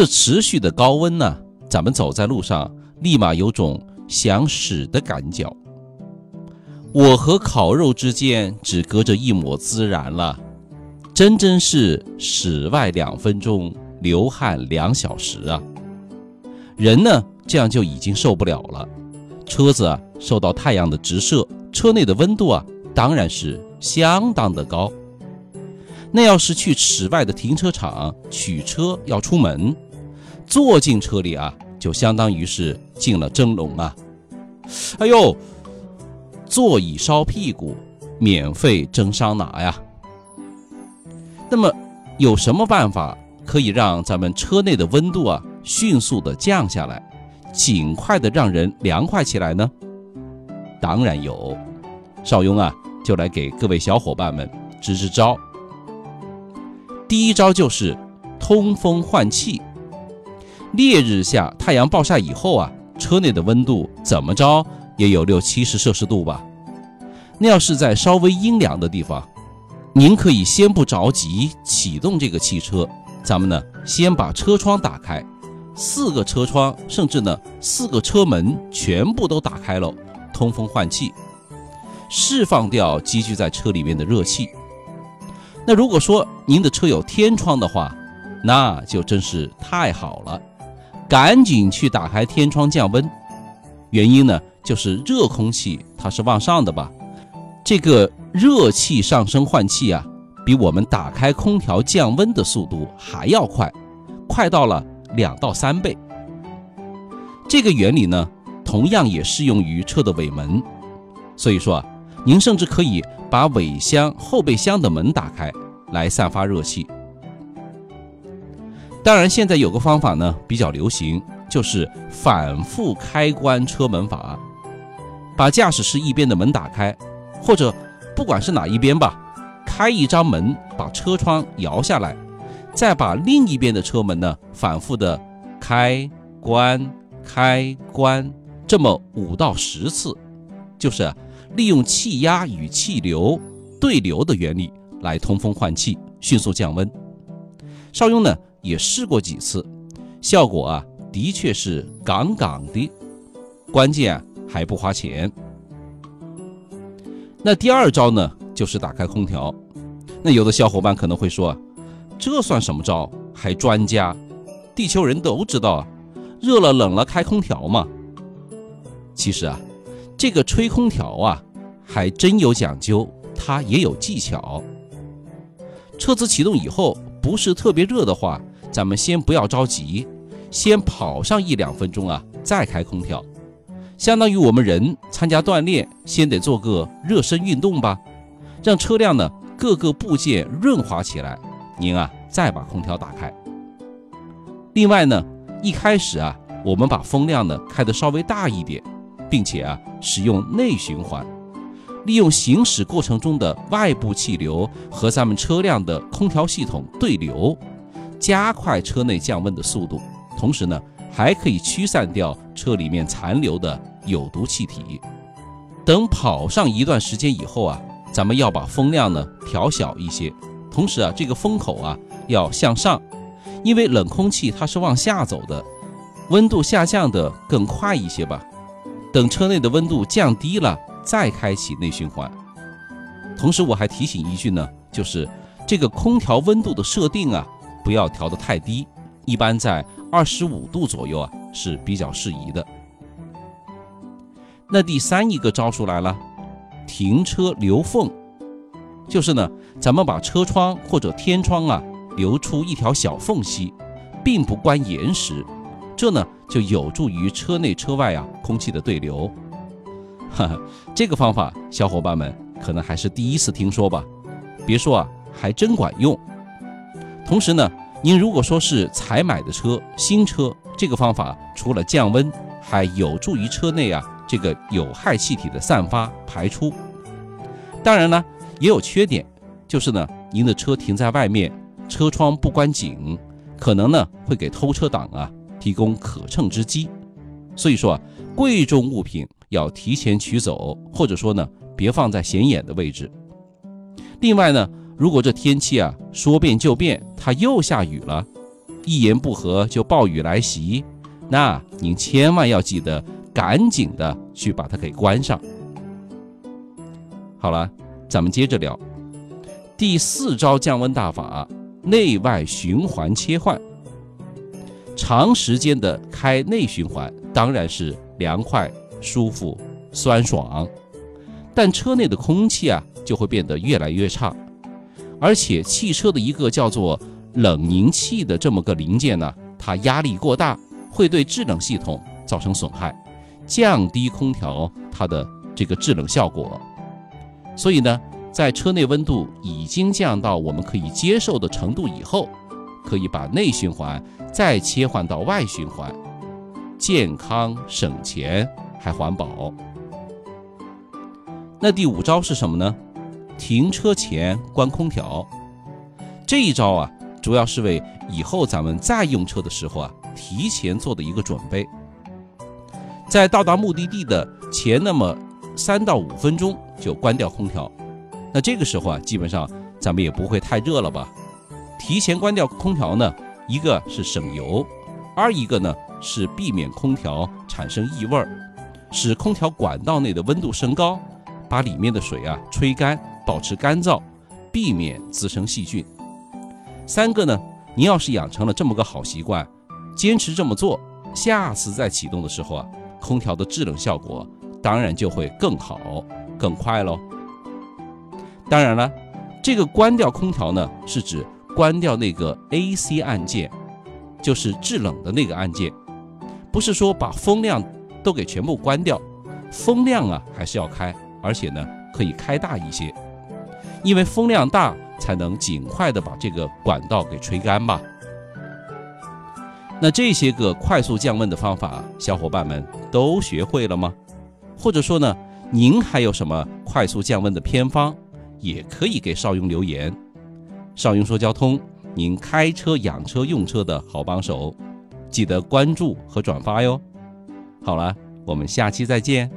这持续的高温呢，咱们走在路上，立马有种想屎的感觉。我和烤肉之间只隔着一抹孜然了，真真是室外两分钟，流汗两小时啊！人呢，这样就已经受不了了。车子啊，受到太阳的直射，车内的温度啊，当然是相当的高。那要是去室外的停车场取车要出门，坐进车里啊，就相当于是进了蒸笼啊！哎呦！座椅烧屁股，免费蒸桑拿呀。那么有什么办法可以让咱们车内的温度啊迅速的降下来，尽快的让人凉快起来呢？当然有，邵雍啊就来给各位小伙伴们支支招。第一招就是通风换气。烈日下太阳暴晒以后啊，车内的温度怎么着？也有六七十摄氏度吧。那要是在稍微阴凉的地方，您可以先不着急启动这个汽车，咱们呢先把车窗打开，四个车窗甚至呢四个车门全部都打开了，通风换气，释放掉积聚在车里面的热气。那如果说您的车有天窗的话，那就真是太好了，赶紧去打开天窗降温。原因呢？就是热空气它是往上的吧，这个热气上升换气啊，比我们打开空调降温的速度还要快，快到了两到三倍。这个原理呢，同样也适用于车的尾门，所以说啊，您甚至可以把尾箱、后备箱的门打开来散发热气。当然，现在有个方法呢比较流行，就是反复开关车门法。把驾驶室一边的门打开，或者不管是哪一边吧，开一张门，把车窗摇下来，再把另一边的车门呢反复的开关开关，这么五到十次，就是利用气压与气流对流的原理来通风换气，迅速降温。邵雍呢也试过几次，效果啊的确是杠杠的，关键啊。还不花钱。那第二招呢，就是打开空调。那有的小伙伴可能会说，这算什么招？还专家？地球人都知道啊，热了冷了开空调嘛。其实啊，这个吹空调啊，还真有讲究，它也有技巧。车子启动以后，不是特别热的话，咱们先不要着急，先跑上一两分钟啊，再开空调。相当于我们人参加锻炼，先得做个热身运动吧，让车辆呢各个部件润滑起来。您啊再把空调打开。另外呢，一开始啊，我们把风量呢开得稍微大一点，并且啊使用内循环，利用行驶过程中的外部气流和咱们车辆的空调系统对流，加快车内降温的速度，同时呢还可以驱散掉车里面残留的。有毒气体。等跑上一段时间以后啊，咱们要把风量呢调小一些，同时啊，这个风口啊要向上，因为冷空气它是往下走的，温度下降的更快一些吧。等车内的温度降低了，再开启内循环。同时我还提醒一句呢，就是这个空调温度的设定啊，不要调得太低，一般在二十五度左右啊是比较适宜的。那第三一个招数来了，停车留缝，就是呢，咱们把车窗或者天窗啊留出一条小缝隙，并不关严实，这呢就有助于车内车外啊空气的对流。哈哈，这个方法小伙伴们可能还是第一次听说吧？别说啊，还真管用。同时呢，您如果说是才买的车，新车，这个方法除了降温，还有助于车内啊。这个有害气体的散发排出，当然呢也有缺点，就是呢您的车停在外面，车窗不关紧，可能呢会给偷车党啊提供可乘之机。所以说啊，贵重物品要提前取走，或者说呢别放在显眼的位置。另外呢，如果这天气啊说变就变，它又下雨了，一言不合就暴雨来袭，那您千万要记得赶紧的去把它给关上。好了，咱们接着聊第四招降温大法：内外循环切换。长时间的开内循环当然是凉快、舒服、酸爽，但车内的空气啊就会变得越来越差，而且汽车的一个叫做冷凝器的这么个零件呢，它压力过大，会对制冷系统造成损害，降低空调它的这个制冷效果。所以呢，在车内温度已经降到我们可以接受的程度以后，可以把内循环。再切换到外循环，健康省钱还环保。那第五招是什么呢？停车前关空调。这一招啊，主要是为以后咱们再用车的时候啊，提前做的一个准备。在到达目的地的前那么三到五分钟就关掉空调。那这个时候啊，基本上咱们也不会太热了吧？提前关掉空调呢？一个是省油，二一个呢是避免空调产生异味，使空调管道内的温度升高，把里面的水啊吹干，保持干燥，避免滋生细菌。三个呢，您要是养成了这么个好习惯，坚持这么做，下次再启动的时候啊，空调的制冷效果当然就会更好、更快喽。当然了，这个关掉空调呢，是指。关掉那个 AC 按键，就是制冷的那个按键，不是说把风量都给全部关掉，风量啊还是要开，而且呢可以开大一些，因为风量大才能尽快的把这个管道给吹干吧。那这些个快速降温的方法，小伙伴们都学会了吗？或者说呢，您还有什么快速降温的偏方，也可以给邵雍留言。少雍说交通，您开车、养车、用车的好帮手，记得关注和转发哟。好了，我们下期再见。